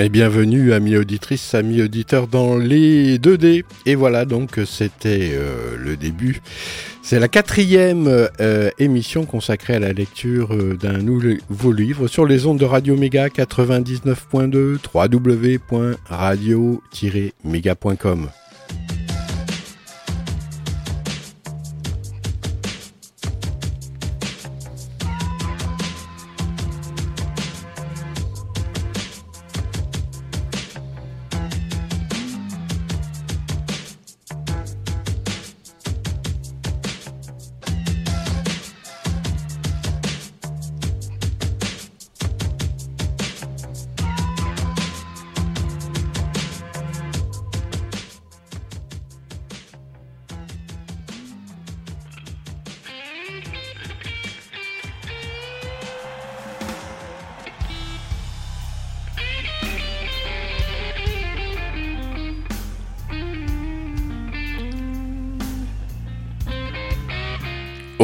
Et bienvenue amis auditrices, amis auditeurs dans les 2D. Et voilà donc c'était euh, le début. C'est la quatrième euh, émission consacrée à la lecture euh, d'un nouveau livre sur les ondes de Radio Méga 99.2 www.radio-méga.com.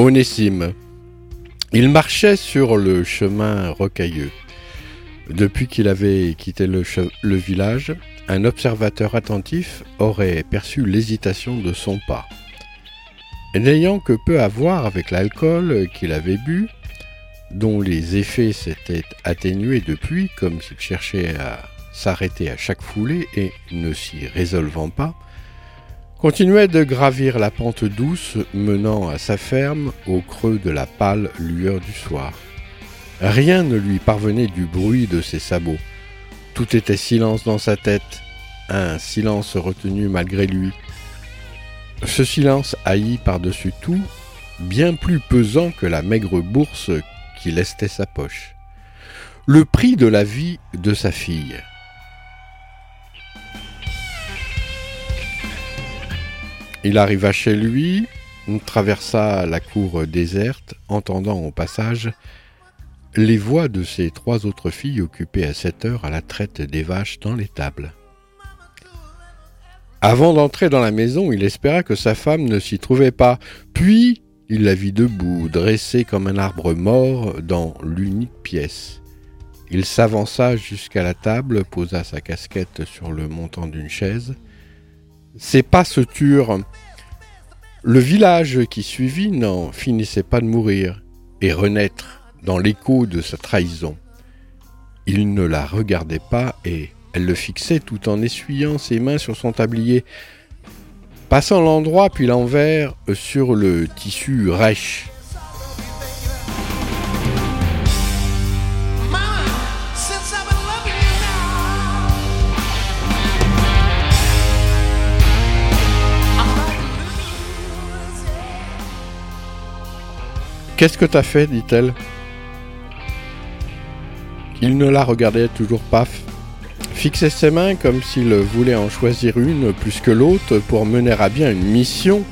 Onésime. Il marchait sur le chemin rocailleux. Depuis qu'il avait quitté le, village, un observateur attentif aurait perçu l'hésitation de son pas. N'ayant que peu à voir avec l'alcool qu'il avait bu, dont les effets s'étaient atténués depuis, comme s'il cherchait à s'arrêter à chaque foulée et ne s'y résolvant pas, continuait de gravir la pente douce menant à sa ferme au creux de la pâle lueur du soir. Rien ne lui parvenait du bruit de ses sabots. Tout était silence dans sa tête, un silence retenu malgré lui. Ce silence haï par-dessus tout, bien plus pesant que la maigre bourse qui lestait sa poche. Le prix de la vie de sa fille. Il arriva chez lui, traversa la cour déserte, entendant au passage les voix de ses trois autres filles occupées à cette heure à la traite des vaches dans l'étable. Avant d'entrer dans la maison, il espéra que sa femme ne s'y trouvait pas, puis il la vit debout, dressée comme un arbre mort dans l'unique pièce. Il s'avança jusqu'à la table, posa sa casquette sur le montant d'une chaise, ses pas se turent. Le village qui suivit n'en finissait pas de mourir et renaître dans l'écho de sa trahison. Il ne la regardait pas et elle le fixait tout en essuyant ses mains sur son tablier, passant l'endroit puis l'envers sur le tissu rêche. Qu'est-ce que t'as fait dit-elle. Il ne la regardait toujours pas, fixait ses mains comme s'il voulait en choisir une plus que l'autre pour mener à bien une mission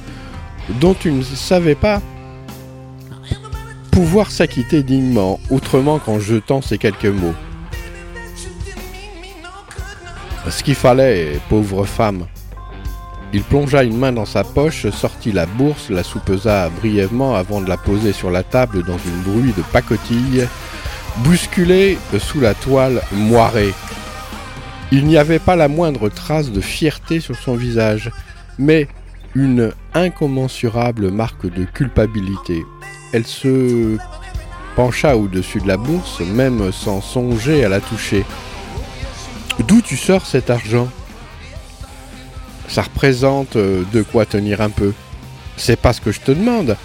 dont il ne savait pas pouvoir s'acquitter dignement, autrement qu'en jetant ces quelques mots. Ce qu'il fallait, pauvre femme. Il plongea une main dans sa poche, sortit la bourse, la soupesa brièvement avant de la poser sur la table dans une bruit de pacotille, bousculée sous la toile moirée. Il n'y avait pas la moindre trace de fierté sur son visage, mais une incommensurable marque de culpabilité. Elle se pencha au-dessus de la bourse, même sans songer à la toucher. D'où tu sors cet argent? Ça représente euh, de quoi tenir un peu. C'est pas ce que je te demande.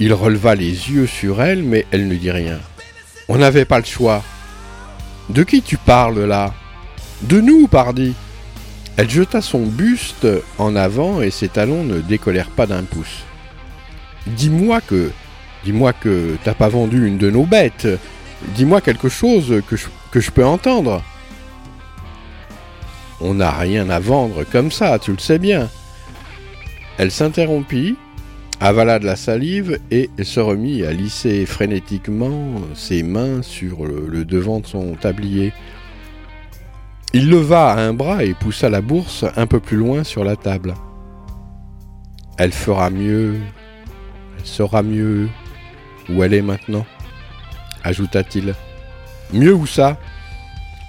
Il releva les yeux sur elle, mais elle ne dit rien. On n'avait pas le choix. De qui tu parles là? De nous, pardi. Elle jeta son buste en avant et ses talons ne décollèrent pas d'un pouce. Dis-moi que. Dis-moi que t'as pas vendu une de nos bêtes. Dis-moi quelque chose que je, que je peux entendre. On n'a rien à vendre comme ça, tu le sais bien. Elle s'interrompit, avala de la salive et se remit à lisser frénétiquement ses mains sur le, devant de son tablier. Il leva un bras et poussa la bourse un peu plus loin sur la table. Elle fera mieux, elle saura mieux où elle est maintenant, ajouta-t-il. Mieux où ça?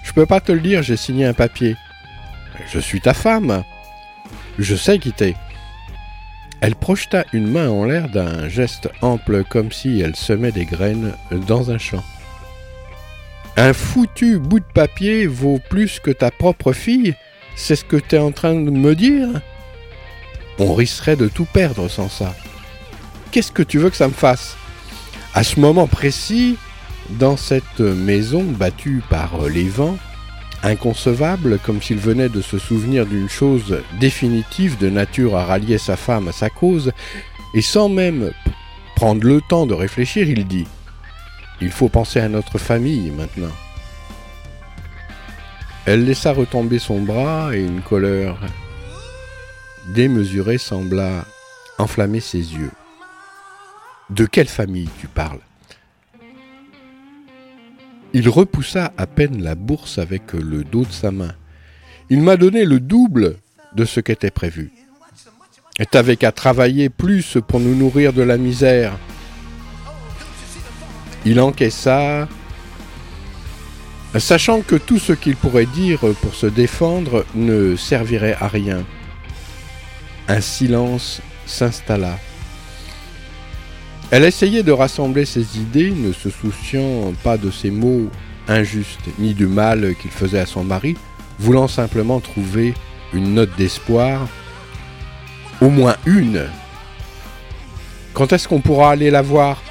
Je peux pas te le dire, j'ai signé un papier. Je suis ta femme. Je sais qui t'es. Elle projeta une main en l'air d'un geste ample comme si elle semait des graines dans un champ. Un foutu bout de papier vaut plus que ta propre fille C'est ce que tu es en train de me dire? On risquerait de tout perdre sans ça. Qu'est-ce que tu veux que ça me fasse? À ce moment précis, dans cette maison battue par les vents, inconcevable comme s'il venait de se souvenir d'une chose définitive de nature à rallier sa femme à sa cause, et sans même prendre le temps de réfléchir, il dit Il faut penser à notre famille maintenant. Elle laissa retomber son bras et une colère démesurée sembla enflammer ses yeux. De quelle famille tu parles? Il repoussa à peine la bourse avec le dos de sa main. Il m'a donné le double de ce qu'était prévu. Et t'avais qu'à travailler plus pour nous nourrir de la misère. Il encaissa, sachant que tout ce qu'il pourrait dire pour se défendre ne servirait à rien. Un silence s'installa. Elle essayait de rassembler ses idées, ne se souciant pas de ses mots injustes, ni du mal qu'il faisait à son mari, voulant simplement trouver une note d'espoir, au moins une. Quand est-ce qu'on pourra aller la voir?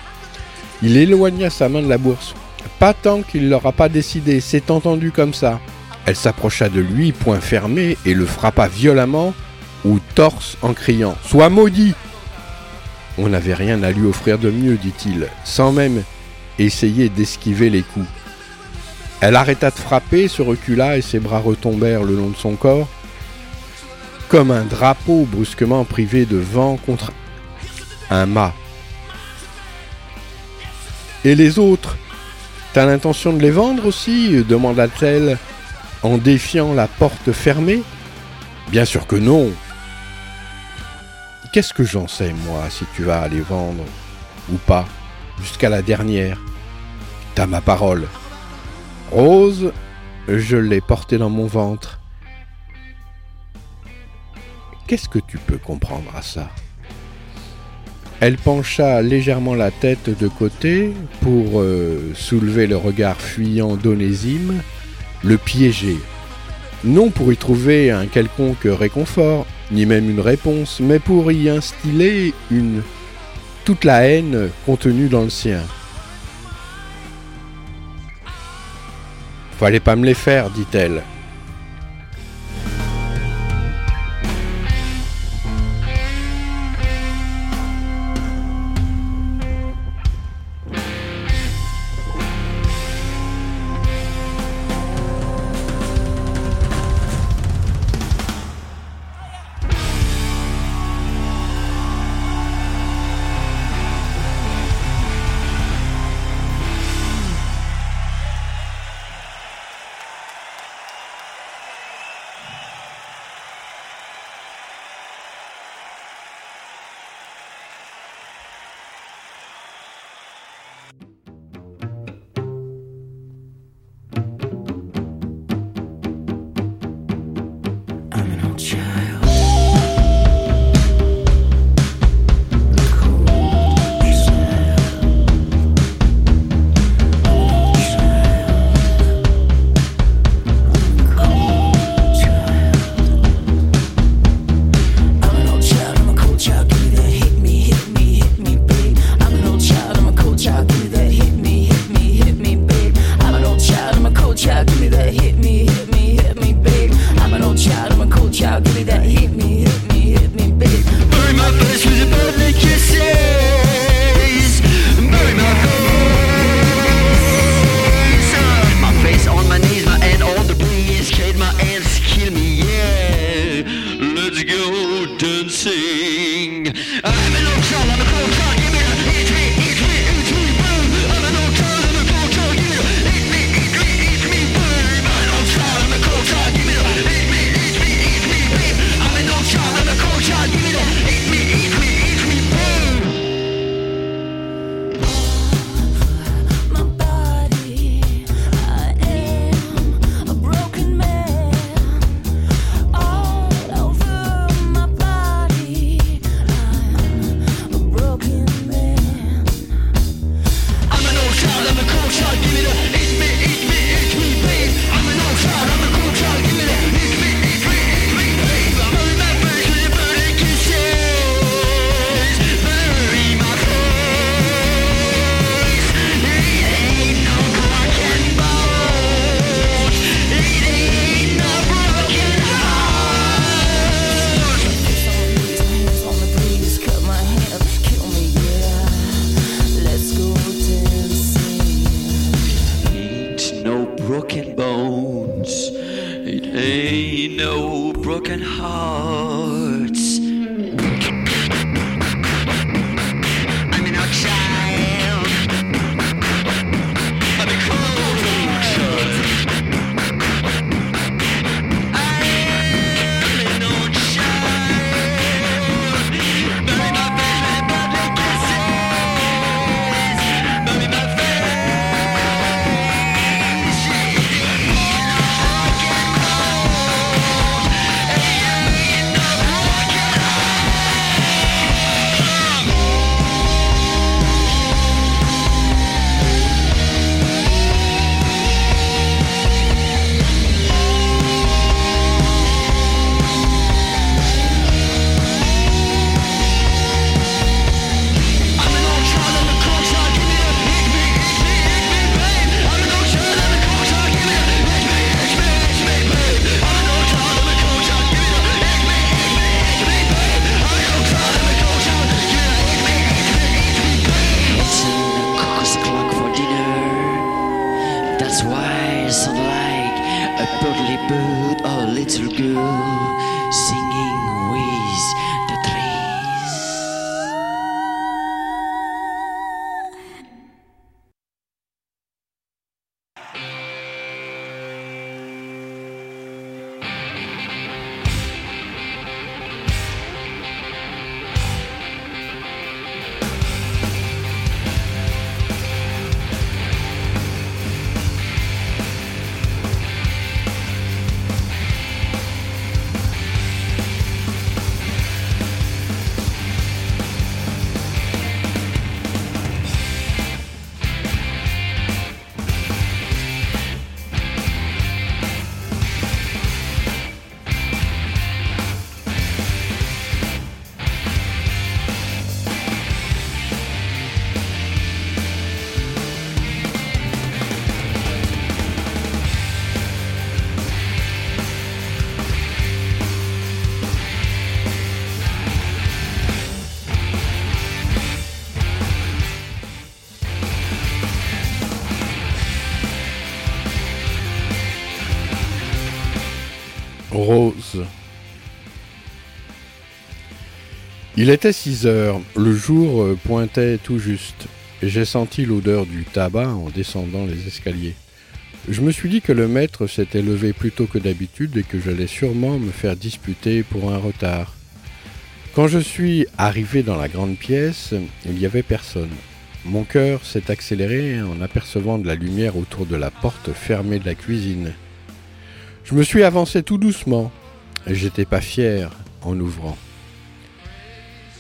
Il éloigna sa main de la bourse. Pas tant qu'il l'aura pas décidé, c'est entendu comme ça. Elle s'approcha de lui, poing fermé, et le frappa violemment au torse en criant ⁇ Sois maudit !⁇ on n'avait rien à lui offrir de mieux, dit-il, sans même essayer d'esquiver les coups. Elle arrêta de frapper, se recula et ses bras retombèrent le long de son corps, comme un drapeau brusquement privé de vent contre un mât. Et les autres T'as l'intention de les vendre aussi? demanda-t-elle en défiant la porte fermée. Bien sûr que non, Qu'est-ce que j'en sais, moi, si tu vas les vendre ou pas, jusqu'à la dernière? T'as ma parole. Rose, je l'ai portée dans mon ventre. Qu'est-ce que tu peux comprendre à ça? Elle pencha légèrement la tête de côté pour euh, soulever le regard fuyant d'Onésime, le piéger. Non pour y trouver un quelconque réconfort, ni même une réponse, mais pour y instiller une toute la haine contenue dans le sien. Fallait pas me les faire, dit-elle. ugly Il était 6 heures, le jour euh, pointait tout juste. J'ai senti l'odeur du tabac en descendant les escaliers. Je me suis dit que le maître s'était levé plus tôt que d'habitude et que j'allais sûrement me faire disputer pour un retard. Quand je suis arrivé dans la grande pièce, il n'y avait personne. Mon cœur s'est accéléré en apercevant de la lumière autour de la porte fermée de la cuisine. Je me suis avancé tout doucement. J'étais pas fier en ouvrant.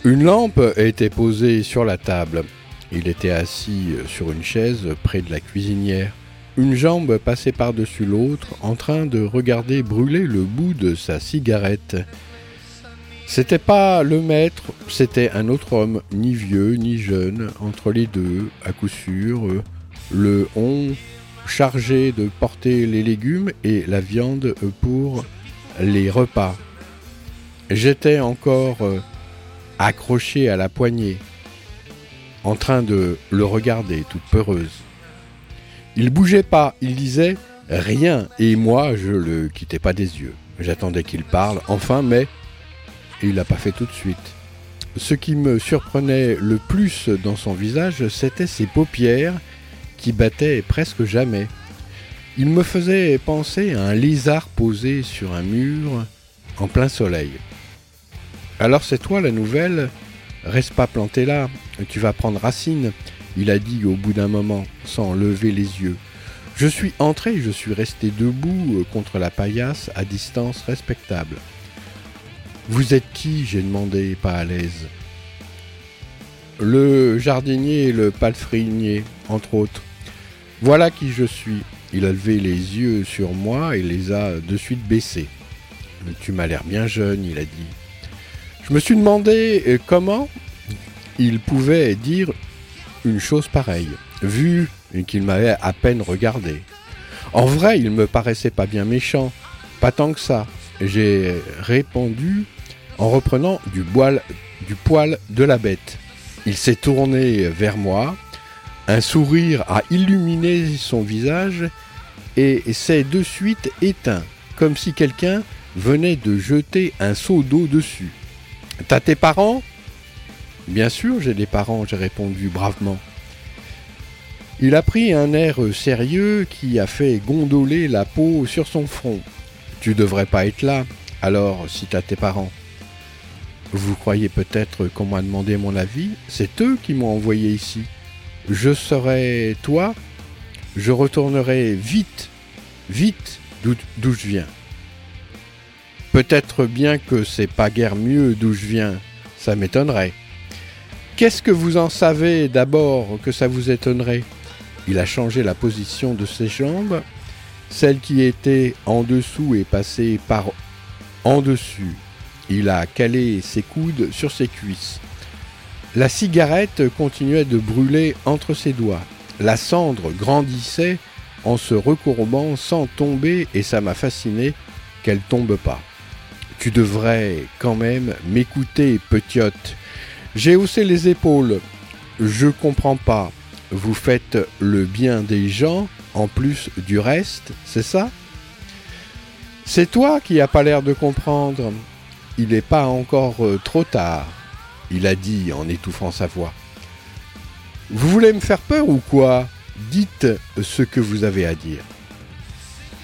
Une lampe était posée sur la table. Il était assis sur une chaise près de la cuisinière. Une jambe passait par-dessus l'autre en train de regarder brûler le bout de sa cigarette. C'était pas le maître, c'était un autre homme, ni vieux ni jeune, entre les deux, à coup sûr, le on chargé de porter les légumes et la viande pour les repas. J'étais encore accroché à la poignée, en train de le regarder, toute peureuse. Il bougeait pas, il disait rien, et moi je le quittais pas des yeux. J'attendais qu'il parle, enfin, mais il l'a pas fait tout de suite. Ce qui me surprenait le plus dans son visage, c'était ses paupières qui battaient presque jamais. Il me faisait penser à un lézard posé sur un mur en plein soleil. Alors c'est toi la nouvelle Reste pas planté là, tu vas prendre racine, il a dit au bout d'un moment, sans lever les yeux. Je suis entré, je suis resté debout contre la paillasse à distance respectable. Vous êtes qui? J'ai demandé, pas à l'aise. Le jardinier et le palefrenier, entre autres. Voilà qui je suis. Il a levé les yeux sur moi et les a de suite baissés. Tu m'as l'air bien jeune, il a dit. Je me suis demandé euh, comment il pouvait dire une chose pareille, vu qu'il m'avait à peine regardé. En vrai, il me paraissait pas bien méchant, pas tant que ça. J'ai répondu en reprenant du, boile, du poil de la bête. Il s'est tourné vers moi, un sourire a illuminé son visage et s'est de suite éteint, comme si quelqu'un venait de jeter un seau d'eau dessus. T'as tes parents? Bien sûr, j'ai des parents, j'ai répondu bravement. Il a pris un air sérieux qui a fait gondoler la peau sur son front. Tu devrais pas être là, alors si t'as tes parents. Vous croyez peut-être qu'on m'a demandé mon avis? C'est eux qui m'ont envoyé ici. Je serai toi Je retournerai vite, vite d'où je viens. Peut-être bien que c'est pas guère mieux d'où je viens, ça m'étonnerait. Qu'est-ce que vous en savez d'abord que ça vous étonnerait? Il a changé la position de ses jambes. Celle qui était en dessous est passée par en dessus. Il a calé ses coudes sur ses cuisses. La cigarette continuait de brûler entre ses doigts. La cendre grandissait en se recourbant sans tomber et ça m'a fasciné qu'elle tombe pas. Tu devrais quand même m'écouter, petiote. J'ai haussé les épaules. Je comprends pas. Vous faites le bien des gens en plus du reste, c'est ça? C'est toi qui n'as pas l'air de comprendre. Il n'est pas encore euh, trop tard, il a dit en étouffant sa voix. Vous voulez me faire peur ou quoi? Dites ce que vous avez à dire.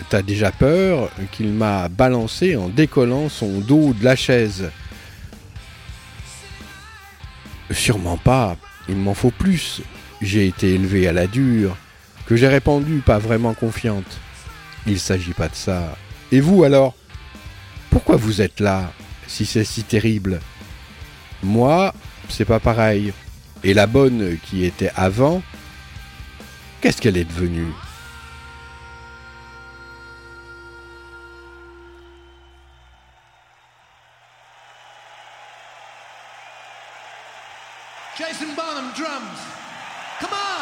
T'as déjà peur qu'il m'a balancé en décollant son dos de la chaise. Sûrement pas, il m'en faut plus, j'ai été élevé à la dure, que j'ai répondu pas vraiment confiante. Il s'agit pas de ça. Et vous alors? Pourquoi vous êtes là, si c'est si terrible? Moi, c'est pas pareil. Et la bonne qui était avant, qu'est-ce qu'elle est devenue? Come on.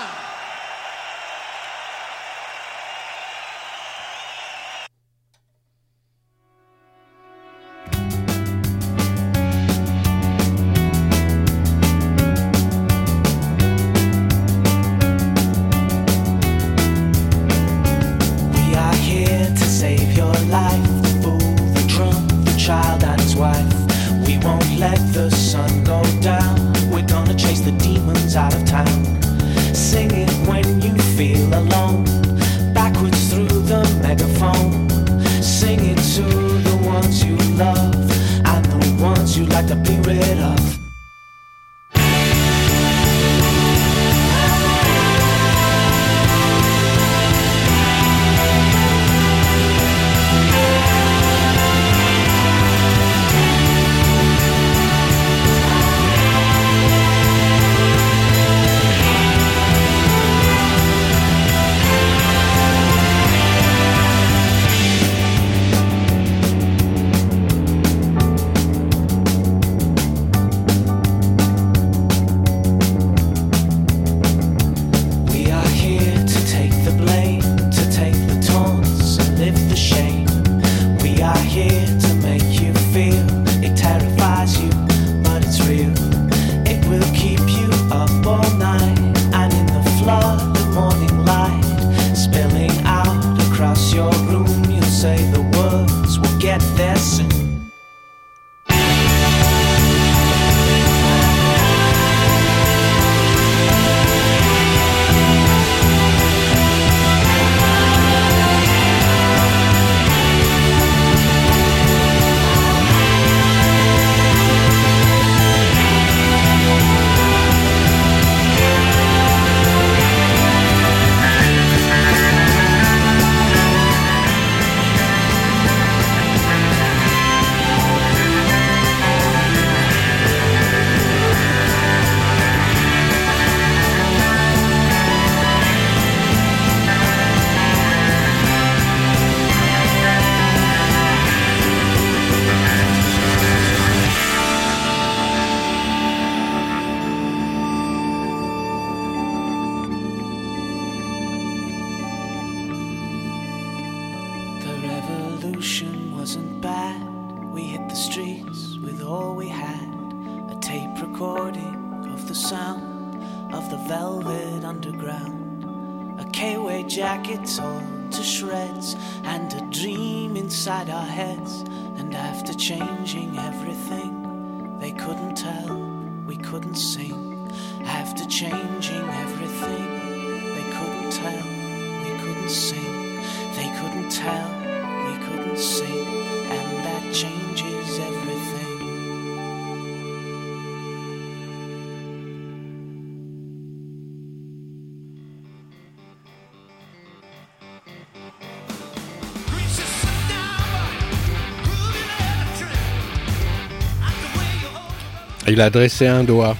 Il a dressé un doigt.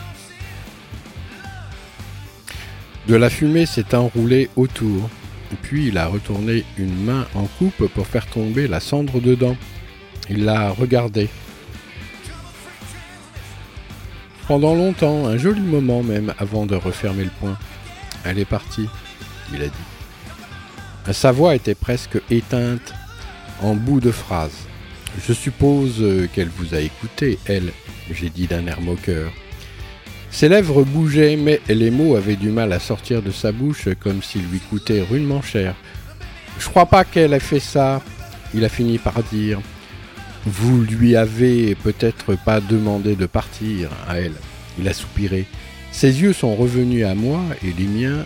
De la fumée s'est enroulée autour. Puis il a retourné une main en coupe pour faire tomber la cendre dedans. Il l'a regardée. Pendant longtemps, un joli moment même, avant de refermer le poing. Elle est partie, il a dit. Sa voix était presque éteinte en bout de phrase. Je suppose qu'elle vous a écouté, elle, j'ai dit d'un air moqueur. Ses lèvres bougeaient, mais les mots avaient du mal à sortir de sa bouche comme s'ils lui coûtaient rudement cher. Je crois pas qu'elle ait fait ça, il a fini par dire. Vous lui avez peut-être pas demandé de partir à elle. Il a soupiré. Ses yeux sont revenus à moi et les miens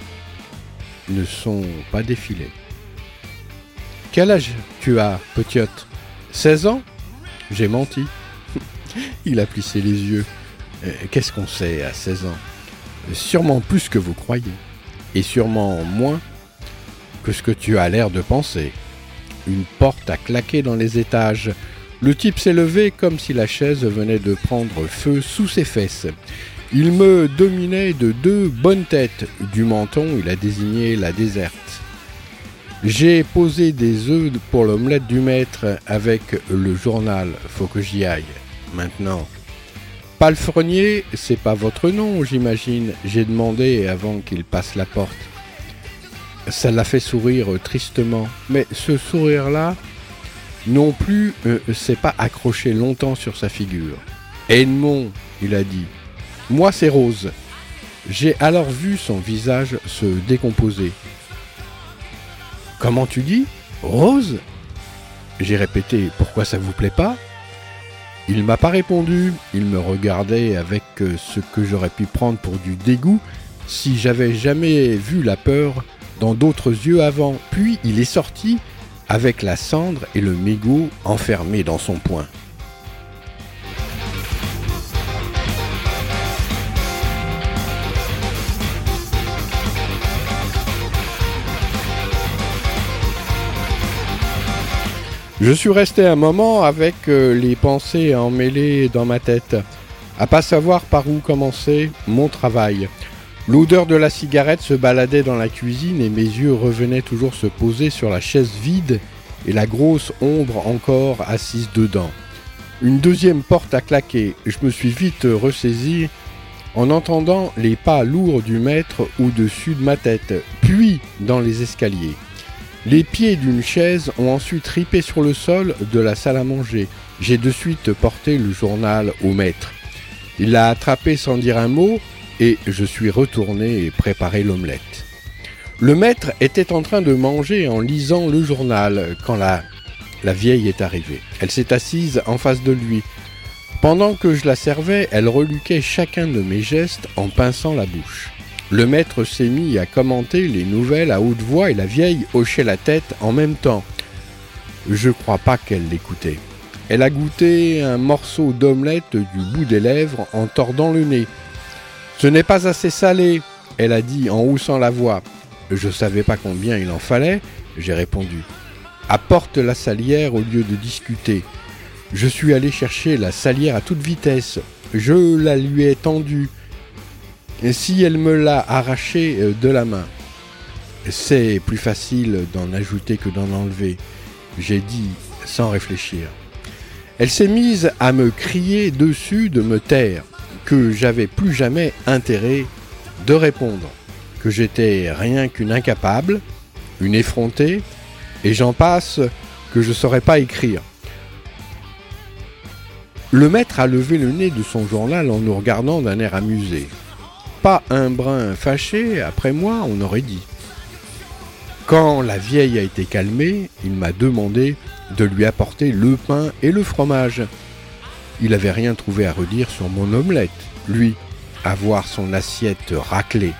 ne sont pas défilés. Quel âge tu as, petite? 16 ans? J'ai menti. Il a plissé les yeux. Euh, Qu'est-ce qu'on sait à 16 ans? Sûrement plus que vous croyez. Et sûrement moins que ce que tu as l'air de penser. Une porte a claqué dans les étages. Le type s'est levé comme si la chaise venait de prendre feu sous ses fesses. Il me dominait de deux bonnes têtes. Du menton, il a désigné la déserte. J'ai posé des œufs pour l'omelette du maître avec le journal. Faut que j'y aille. Maintenant. Palefrenier, c'est pas votre nom, j'imagine. J'ai demandé avant qu'il passe la porte. Ça l'a fait sourire tristement. Mais ce sourire-là, non plus, euh, s'est pas accroché longtemps sur sa figure. Edmond, il a dit. Moi, c'est Rose. J'ai alors vu son visage se décomposer. Comment tu dis Rose? J'ai répété Pourquoi ça vous plaît pas? Il m'a pas répondu. Il me regardait avec euh, ce que j'aurais pu prendre pour du dégoût si j'avais jamais vu la peur dans d'autres yeux avant. Puis il est sorti avec la cendre et le mégot enfermés dans son poing. Je suis resté un moment avec euh, les pensées emmêlées dans ma tête, à pas savoir par où commencer mon travail. L'odeur de la cigarette se baladait dans la cuisine et mes yeux revenaient toujours se poser sur la chaise vide et la grosse ombre encore assise dedans. Une deuxième porte a claqué. Je me suis vite ressaisi en entendant les pas lourds du maître au-dessus de ma tête, puis dans les escaliers. Les pieds d'une chaise ont ensuite ripé sur le sol de la salle à manger. J'ai de suite porté le journal au maître. Il l'a attrapé sans dire un mot et je suis retourné et préparé l'omelette. Le maître était en train de manger en lisant le journal quand la, la vieille est arrivée. Elle s'est assise en face de lui. Pendant que je la servais, elle reluquait chacun de mes gestes en pinçant la bouche. Le maître s'est mis à commenter les nouvelles à haute voix et la vieille hochait la tête en même temps. Je crois pas qu'elle l'écoutait. Elle a goûté un morceau d'omelette du bout des lèvres en tordant le nez. Ce n'est pas assez salé, elle a dit en haussant la voix. Je savais pas combien il en fallait, j'ai répondu. Apporte la salière au lieu de discuter. Je suis allé chercher la salière à toute vitesse. Je la lui ai tendue. Si elle me l'a arrachée euh, de la main C'est plus facile d'en ajouter que d'en enlever, j'ai dit sans réfléchir. Elle s'est mise à me crier dessus de me taire, que j'avais plus jamais intérêt de répondre, que j'étais rien qu'une incapable, une effrontée, et j'en passe que je saurais pas écrire. Le maître a levé le nez de son journal en nous regardant d'un air amusé. Pas un brin fâché, après moi, on aurait dit. Quand la vieille a été calmée, il m'a demandé de lui apporter le pain et le fromage. Il n'avait rien trouvé à redire sur mon omelette, lui, à voir son assiette raclée.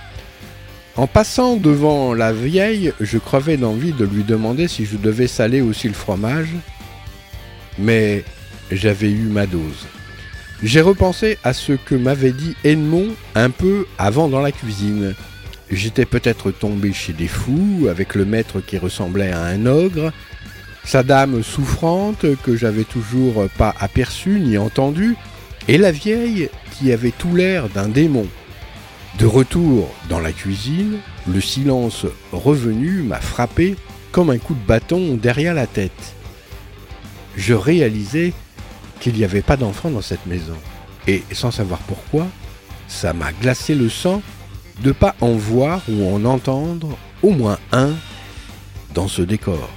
En passant devant la vieille, je crevais d'envie de lui demander si je devais saler aussi le fromage, mais j'avais eu ma dose. J'ai repensé à ce que m'avait dit Edmond un peu avant dans la cuisine. J'étais peut-être tombé chez des fous, avec le maître qui ressemblait à un ogre, sa dame souffrante que j'avais toujours pas aperçue ni entendue, et la vieille qui avait tout l'air d'un démon. De retour dans la cuisine, le silence revenu m'a frappé comme un coup de bâton derrière la tête. Je réalisais qu'il n'y avait pas d'enfant dans cette maison. Et sans savoir pourquoi, ça m'a glacé le sang de pas en voir ou en entendre au moins un dans ce décor.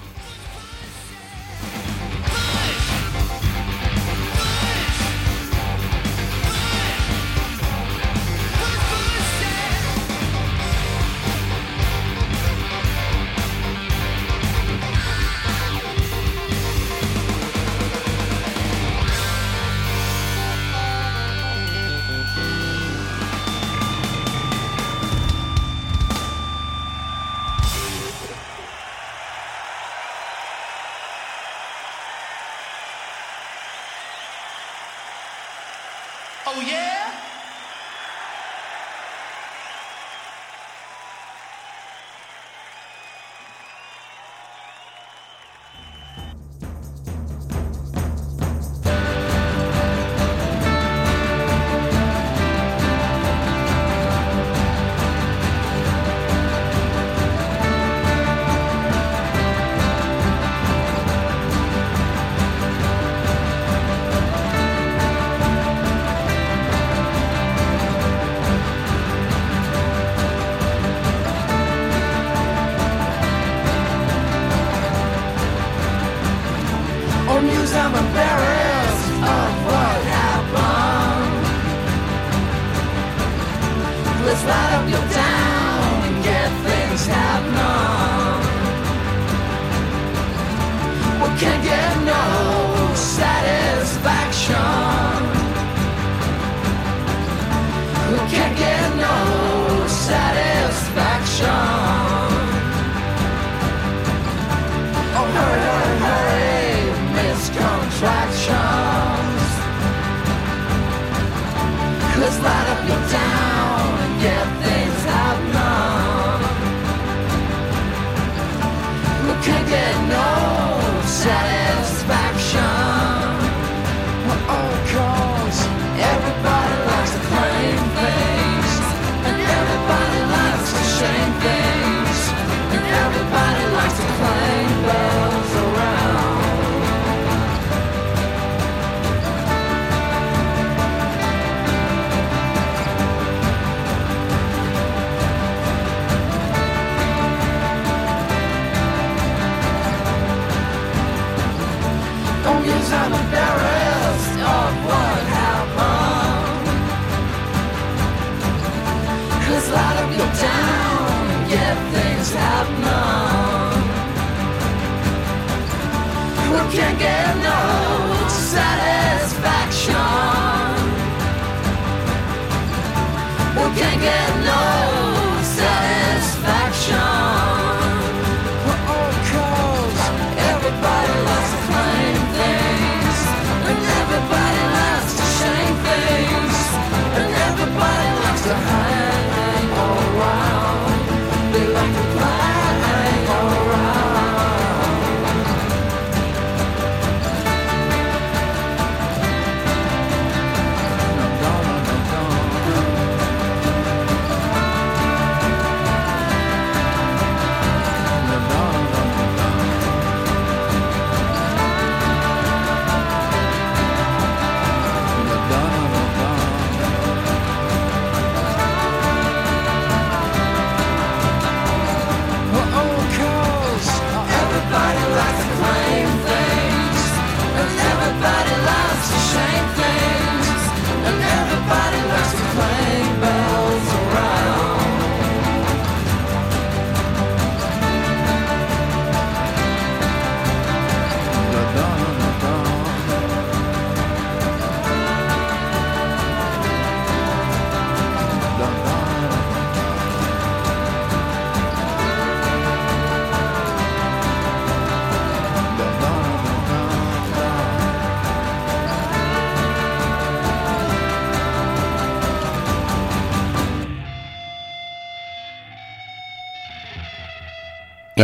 Can't get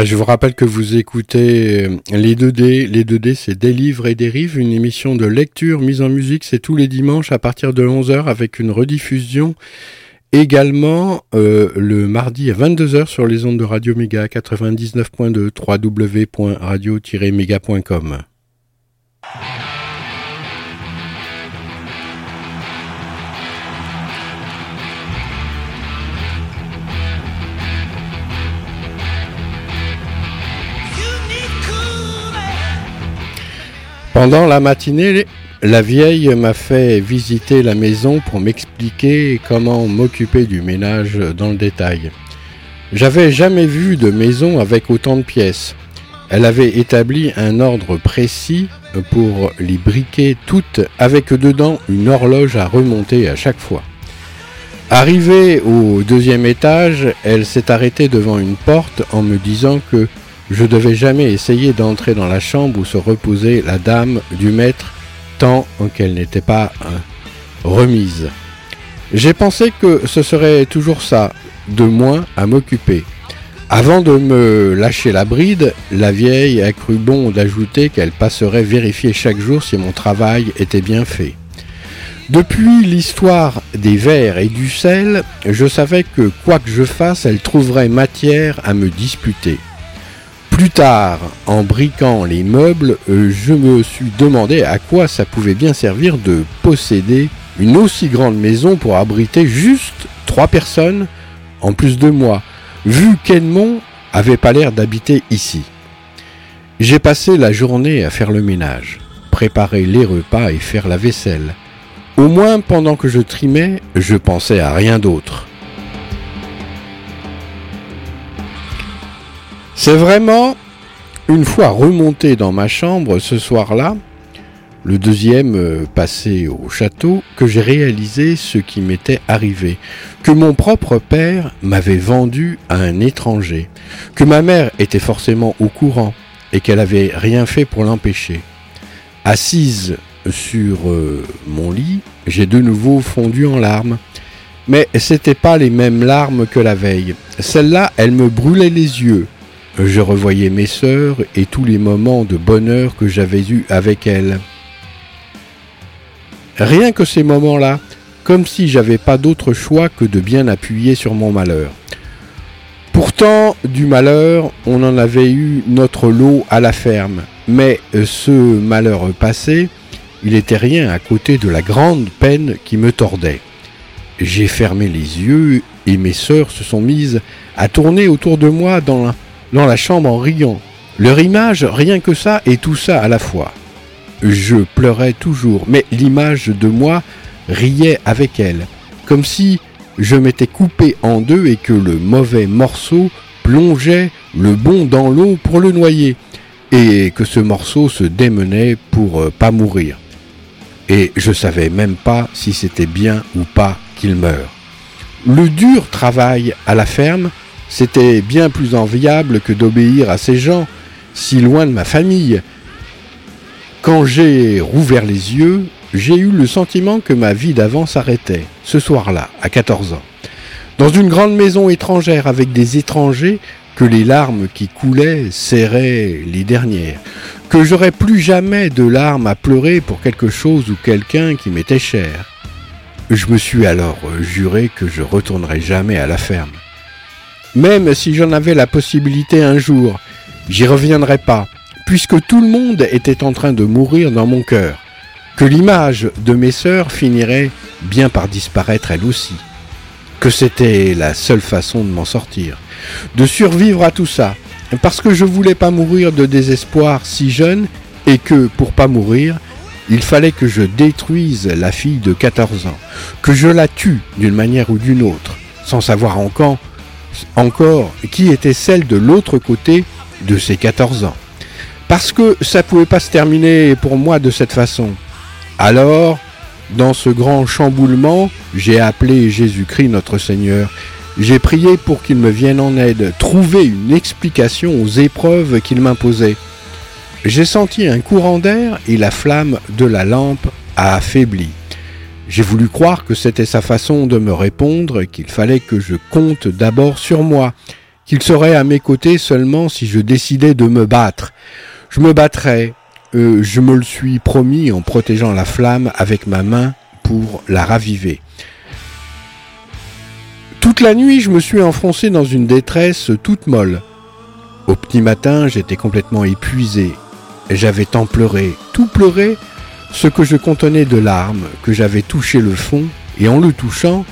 je vous rappelle que vous écoutez euh, les 2D. Les 2D, c'est Des livres et des rives, une émission de lecture mise en musique. C'est tous les dimanches à partir de 11h avec une rediffusion également euh, le mardi à 22h sur les ondes de Radio Méga 99.2 www.radio-méga.com. Pendant la matinée, la vieille m'a fait visiter la maison pour m'expliquer comment m'occuper du ménage dans le détail. J'avais jamais vu de maison avec autant de pièces. Elle avait établi un ordre précis pour les briquer toutes avec dedans une horloge à remonter à chaque fois. Arrivée au deuxième étage, elle s'est arrêtée devant une porte en me disant que je devais jamais essayer d'entrer dans la chambre où se reposait la dame du maître tant qu'elle n'était pas hein, remise. J'ai pensé que ce serait toujours ça, de moins à m'occuper. Avant de me lâcher la bride, la vieille a cru bon d'ajouter qu'elle passerait vérifier chaque jour si mon travail était bien fait. Depuis l'histoire des verres et du sel, je savais que quoi que je fasse, elle trouverait matière à me disputer. Plus tard, en briquant les meubles, je me suis demandé à quoi ça pouvait bien servir de posséder une aussi grande maison pour abriter juste trois personnes en plus de moi, vu qu'Edmond avait pas l'air d'habiter ici. J'ai passé la journée à faire le ménage, préparer les repas et faire la vaisselle. Au moins pendant que je trimais, je pensais à rien d'autre. C'est vraiment une fois remonté dans ma chambre ce soir-là, le deuxième euh, passé au château, que j'ai réalisé ce qui m'était arrivé, que mon propre père m'avait vendu à un étranger, que ma mère était forcément au courant et qu'elle avait rien fait pour l'empêcher. Assise sur euh, mon lit, j'ai de nouveau fondu en larmes. Mais c'était pas les mêmes larmes que la veille. Celle-là, elle me brûlait les yeux, je revoyais mes sœurs et tous les moments de bonheur que j'avais eus avec elles. Rien que ces moments-là, comme si j'avais pas d'autre choix que de bien appuyer sur mon malheur. Pourtant, du malheur, on en avait eu notre lot à la ferme, mais ce malheur passé, il était rien à côté de la grande peine qui me tordait. J'ai fermé les yeux et mes sœurs se sont mises à tourner autour de moi dans dans la chambre en riant. Leur image, rien que ça et tout ça à la fois. Je pleurais toujours, mais l'image de moi riait avec elle, comme si je m'étais coupé en deux et que le mauvais morceau plongeait le bon dans l'eau pour le noyer, et que ce morceau se démenait pour euh, pas mourir. Et je savais même pas si c'était bien ou pas qu'il meure. Le dur travail à la ferme, c'était bien plus enviable que d'obéir à ces gens, si loin de ma famille. Quand j'ai rouvert les yeux, j'ai eu le sentiment que ma vie d'avant s'arrêtait, ce soir-là, à 14 ans. Dans une grande maison étrangère avec des étrangers, que les larmes qui coulaient serraient les dernières, que j'aurais plus jamais de larmes à pleurer pour quelque chose ou quelqu'un qui m'était cher. Je me suis alors juré que je retournerai jamais à la ferme. Même si j'en avais la possibilité un jour, j'y reviendrai pas, puisque tout le monde était en train de mourir dans mon cœur, que l'image de mes sœurs finirait bien par disparaître elle aussi, que c'était la seule façon de m'en sortir, de survivre à tout ça, parce que je voulais pas mourir de désespoir si jeune et que pour pas mourir, il fallait que je détruise la fille de 14 ans, que je la tue d'une manière ou d'une autre, sans savoir encore encore qui était celle de l'autre côté de ses 14 ans. Parce que ça pouvait pas se terminer pour moi de cette façon. Alors, dans ce grand chamboulement, j'ai appelé Jésus-Christ notre Seigneur. J'ai prié pour qu'il me vienne en aide, trouver une explication aux épreuves qu'il m'imposait. J'ai senti un courant d'air et la flamme de la lampe a affaibli. J'ai voulu croire que c'était sa façon de me répondre qu'il fallait que je compte d'abord sur moi qu'il serait à mes côtés seulement si je décidais de me battre. Je me battrais, euh, je me le suis promis en protégeant la flamme avec ma main pour la raviver. Toute la nuit, je me suis enfoncé dans une détresse toute molle. Au petit matin, j'étais complètement épuisé. J'avais tant pleuré, tout pleuré, ce que je contenais de larmes, que j'avais touché le fond, et en le touchant,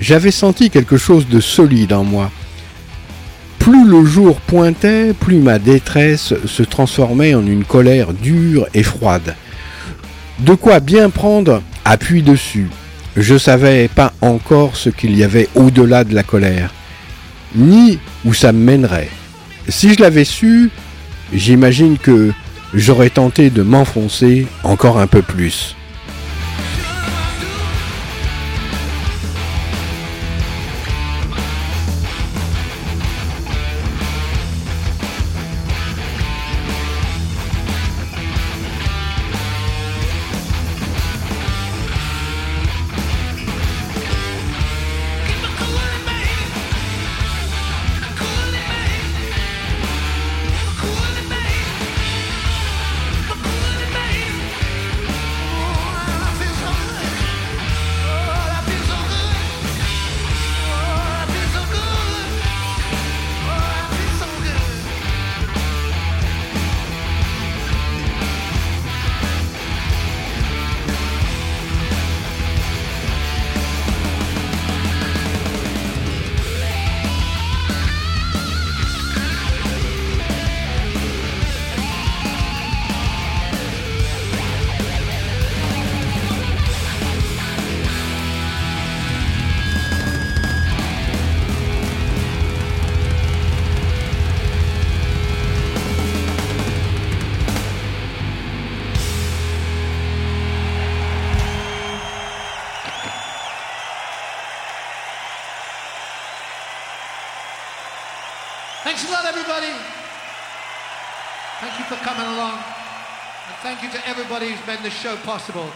j'avais senti quelque chose de solide en moi. Plus le jour pointait, plus ma détresse se transformait en une colère dure et froide. De quoi bien prendre appui dessus. Je savais pas encore ce qu'il y avait au-delà de la colère, ni où ça me mènerait. Si je l'avais su, j'imagine que j'aurais tenté de m'enfoncer encore un peu plus. Possible.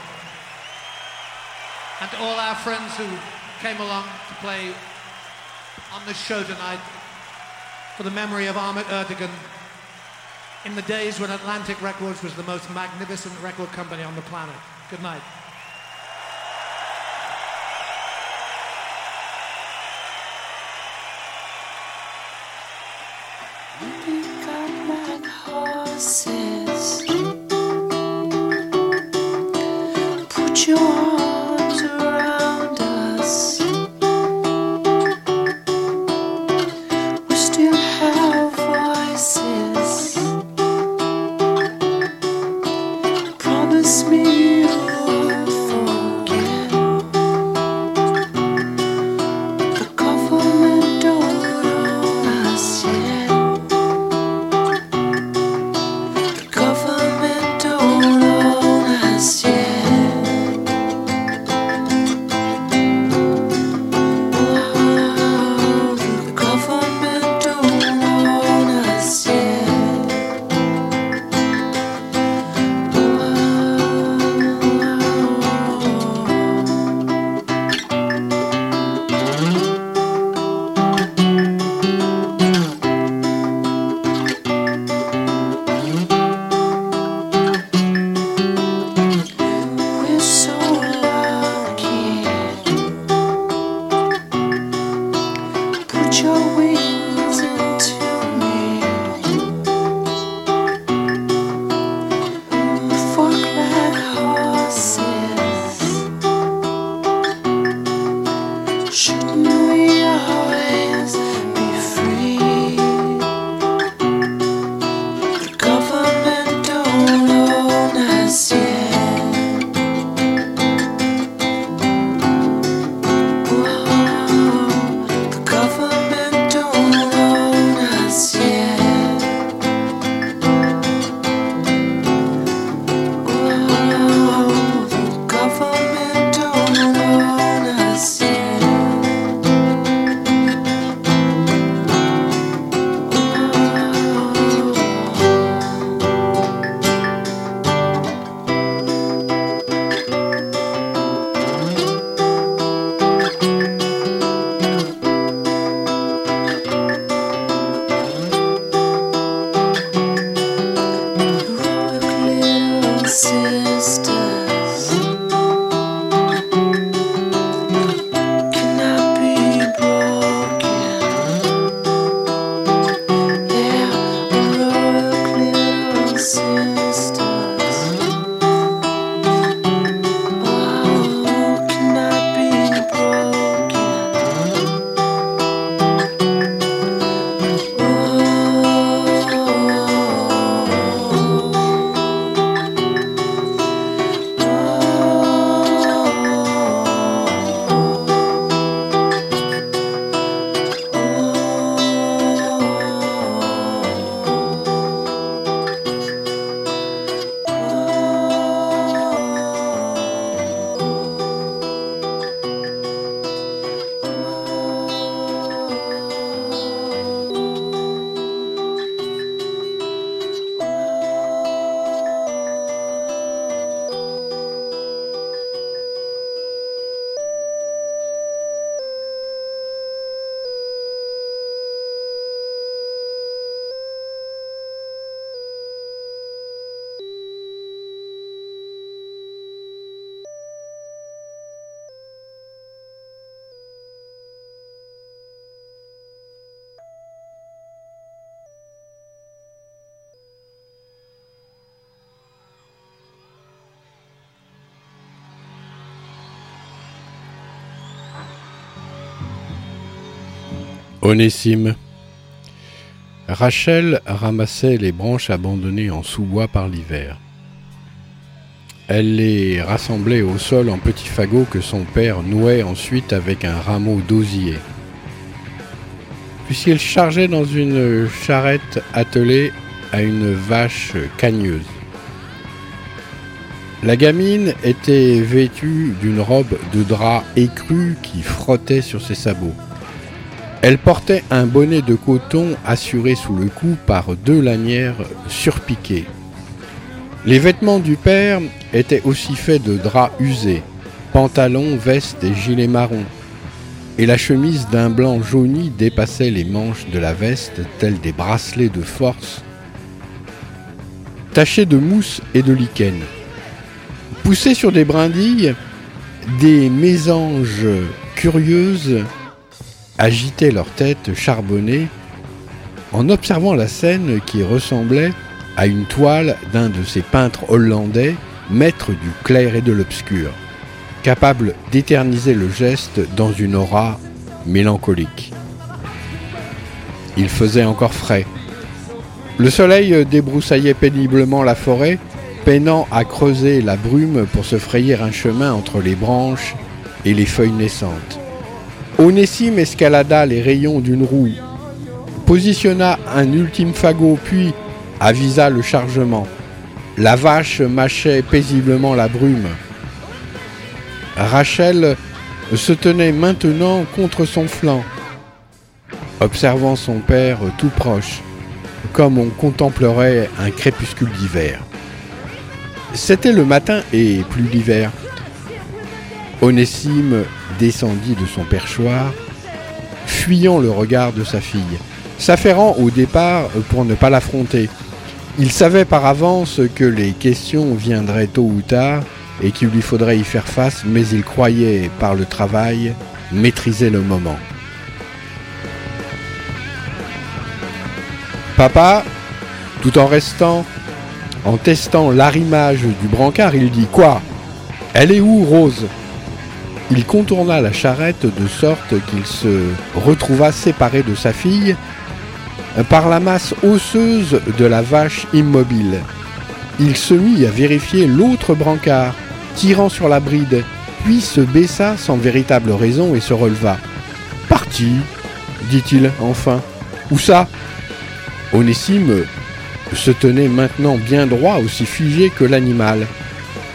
And to all our friends who came along to play on this show tonight for the memory of Ahmet Erdogan in the days when Atlantic Records was the most magnificent record company on the planet. Good night. Rachel ramassait les branches abandonnées en sous-bois par l'hiver. Elle les rassemblait au sol en petits fagots que son père nouait ensuite avec un rameau d'osier. Puis il chargeait dans une charrette attelée à une vache cagneuse. La gamine était vêtue d'une robe de drap écru qui frottait sur ses sabots. Elle portait un bonnet de coton assuré sous le cou par deux lanières surpiquées. Les vêtements du père étaient aussi faits de drap usé, pantalon, veste et gilet marron, et la chemise d'un blanc jauni dépassait les manches de la veste tels des bracelets de force, tachés de mousse et de lichen. Poussés sur des brindilles, des mésanges curieuses agitaient leur tête charbonnée en observant la scène qui ressemblait à une toile d'un de ces peintres hollandais, maître du clair et de l'obscur, capable d'éterniser le geste dans une aura mélancolique. Il faisait encore frais. Le soleil débroussaillait péniblement la forêt, peinant à creuser la brume pour se frayer un chemin entre les branches et les feuilles naissantes. Onésime escalada les rayons d'une roue, positionna un ultime fagot, puis avisa le chargement. La vache mâchait paisiblement la brume. Rachel se tenait maintenant contre son flanc, observant son père tout proche, comme on contemplerait un crépuscule d'hiver. C'était le matin et plus l'hiver. Onésime descendit de son perchoir, fuyant le regard de sa fille, s'affairant au départ pour ne pas l'affronter. Il savait par avance que les questions viendraient tôt ou tard et qu'il lui faudrait y faire face, mais il croyait, par le travail, maîtriser le moment. Papa, tout en restant, en testant l'arrimage du brancard, il dit Quoi? Elle est où, Rose? Il contourna la charrette de sorte qu'il se retrouva séparé de sa fille par la masse osseuse de la vache immobile. Il se mit à vérifier l'autre brancard, tirant sur la bride, puis se baissa sans véritable raison et se releva. Parti, dit-il enfin. Où ça? Onésime se tenait maintenant bien droit, aussi figé que l'animal,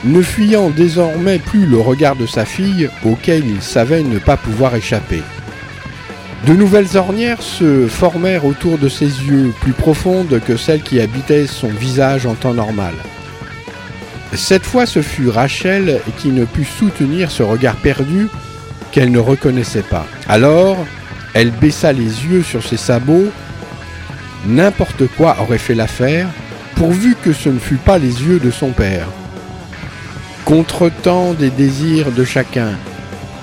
ne fuyant désormais plus le regard de sa fille, auquel il savait ne pas pouvoir échapper. De nouvelles ornières se formèrent autour de ses yeux, plus profondes que celles qui habitaient son visage en temps normal. Cette fois, ce fut Rachel qui ne put soutenir ce regard perdu qu'elle ne reconnaissait pas. Alors, elle baissa les yeux sur ses sabots. N'importe quoi aurait fait l'affaire, pourvu que ce ne fût pas les yeux de son père. Contretemps des désirs de chacun,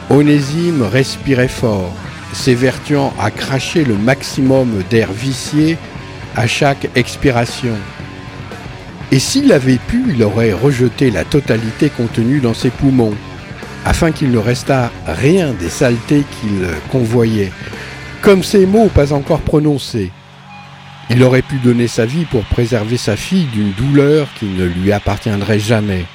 Onésime respirait fort, s'évertuant à cracher le maximum d'air vicié à chaque expiration. Et s'il avait pu, il aurait rejeté la totalité contenue dans ses poumons, afin qu'il ne restât rien des saletés qu'il convoyait, comme ces mots pas encore prononcés. Il aurait pu donner sa vie pour préserver sa fille d'une douleur qui ne lui appartiendrait jamais.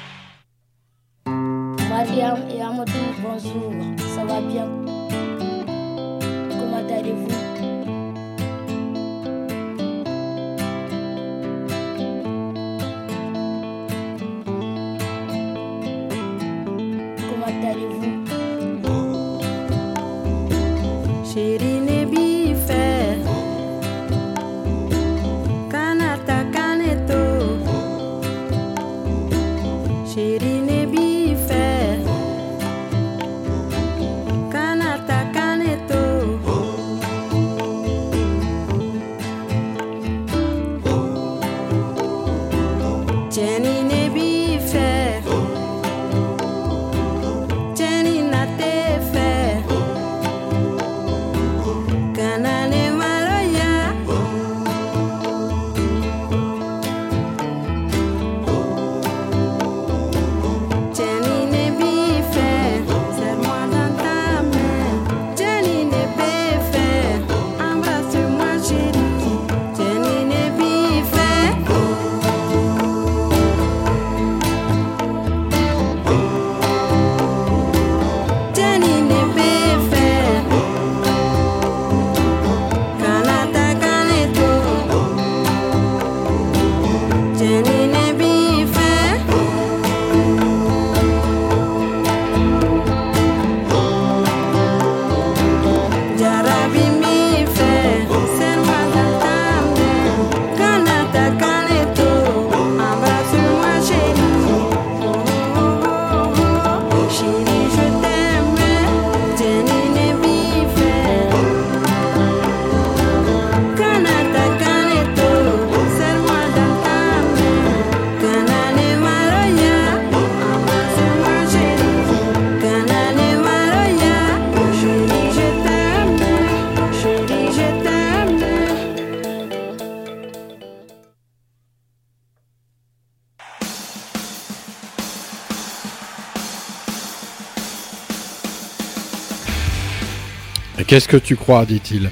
Qu'est-ce que tu crois dit-il.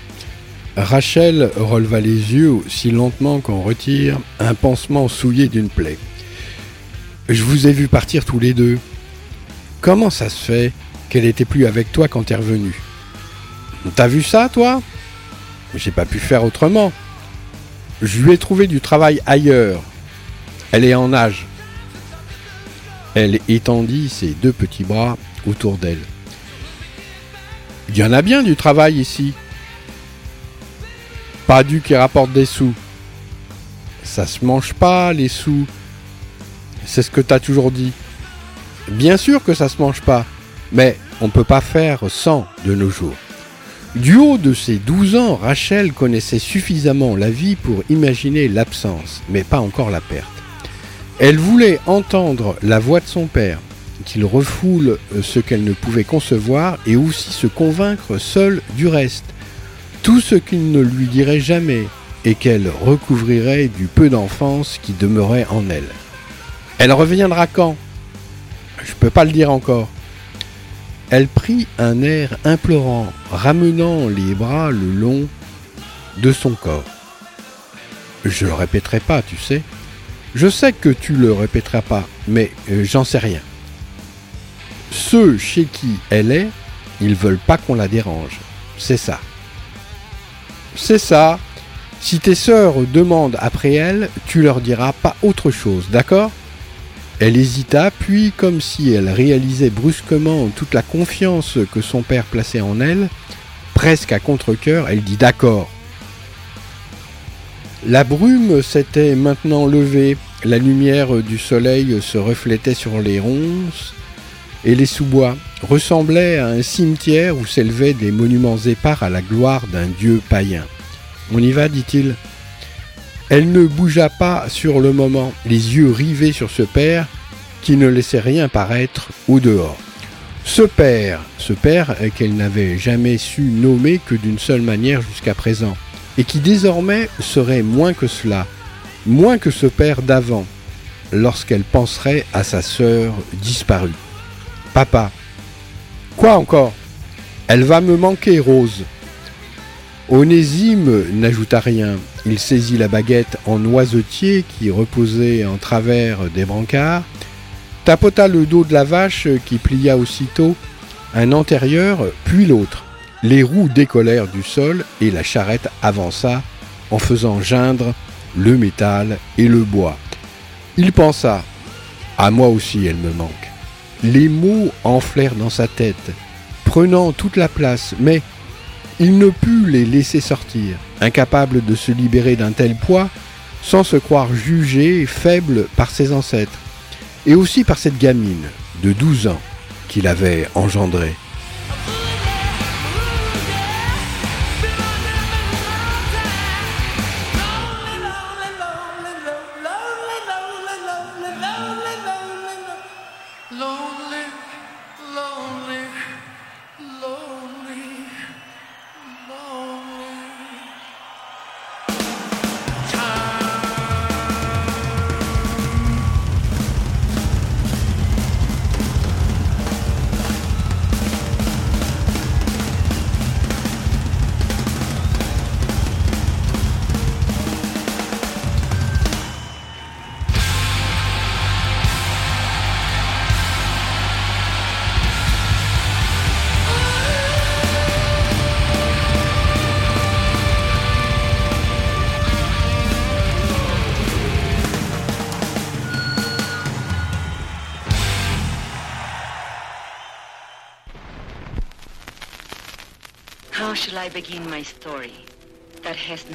Rachel releva les yeux si lentement qu'on retire un pansement souillé d'une plaie. Je vous ai vu partir tous les deux. Comment ça se fait qu'elle était plus avec toi quand t'es revenu T'as vu ça, toi? J'ai pas pu faire autrement. Je lui ai trouvé du travail ailleurs. Elle est en âge. Elle étendit ses deux petits bras autour d'elle. Il y en a bien du travail ici. Pas du qui rapporte des sous. Ça se mange pas, les sous. C'est ce que t'as toujours dit. Bien sûr que ça se mange pas, mais on peut pas faire sans de nos jours. Du haut de ses 12 ans, Rachel connaissait suffisamment la vie pour imaginer l'absence, mais pas encore la perte. Elle voulait entendre la voix de son père, qu'il refoule ce qu'elle ne pouvait concevoir et aussi se convaincre seule du reste. Tout ce qu'il ne lui dirait jamais et qu'elle recouvrirait du peu d'enfance qui demeurait en elle. Elle reviendra quand? Je peux pas le dire encore. Elle prit un air implorant, ramenant les bras le long de son corps. Je le répéterai pas, tu sais. Je sais que tu le répéteras pas, mais euh, j'en sais rien. Ceux chez qui elle est, ils veulent pas qu'on la dérange. C'est ça. C'est ça. Si tes sœurs demandent après elle, tu leur diras pas autre chose, d'accord? Elle hésita, puis, comme si elle réalisait brusquement toute la confiance que son père plaçait en elle, presque à contre-coeur, elle dit d'accord. La brume s'était maintenant levée, la lumière du soleil se reflétait sur les ronces, et les sous-bois ressemblaient à un cimetière où s'élevaient des monuments épars à la gloire d'un dieu païen. On y va, dit-il. Elle ne bougea pas sur le moment, les yeux rivés sur ce père qui ne laissait rien paraître au dehors. Ce père, ce père qu'elle n'avait jamais su nommer que d'une seule manière jusqu'à présent, et qui désormais serait moins que cela, moins que ce père d'avant, lorsqu'elle penserait à sa sœur disparue. Papa. Quoi encore? Elle va me manquer, Rose. Onésime n'ajouta rien. Il saisit la baguette en noisetier qui reposait en travers des brancards, tapota le dos de la vache qui plia aussitôt un antérieur puis l'autre. Les roues décollèrent du sol et la charrette avança en faisant geindre le métal et le bois. Il pensa À moi aussi elle me manque. Les mots enflèrent dans sa tête, prenant toute la place, mais il ne put les laisser sortir, incapable de se libérer d'un tel poids sans se croire jugé faible par ses ancêtres, et aussi par cette gamine de 12 ans qu'il avait engendrée.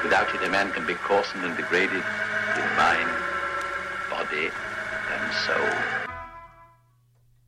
But without it, a man can be coarsened and degraded in mind, body, and soul.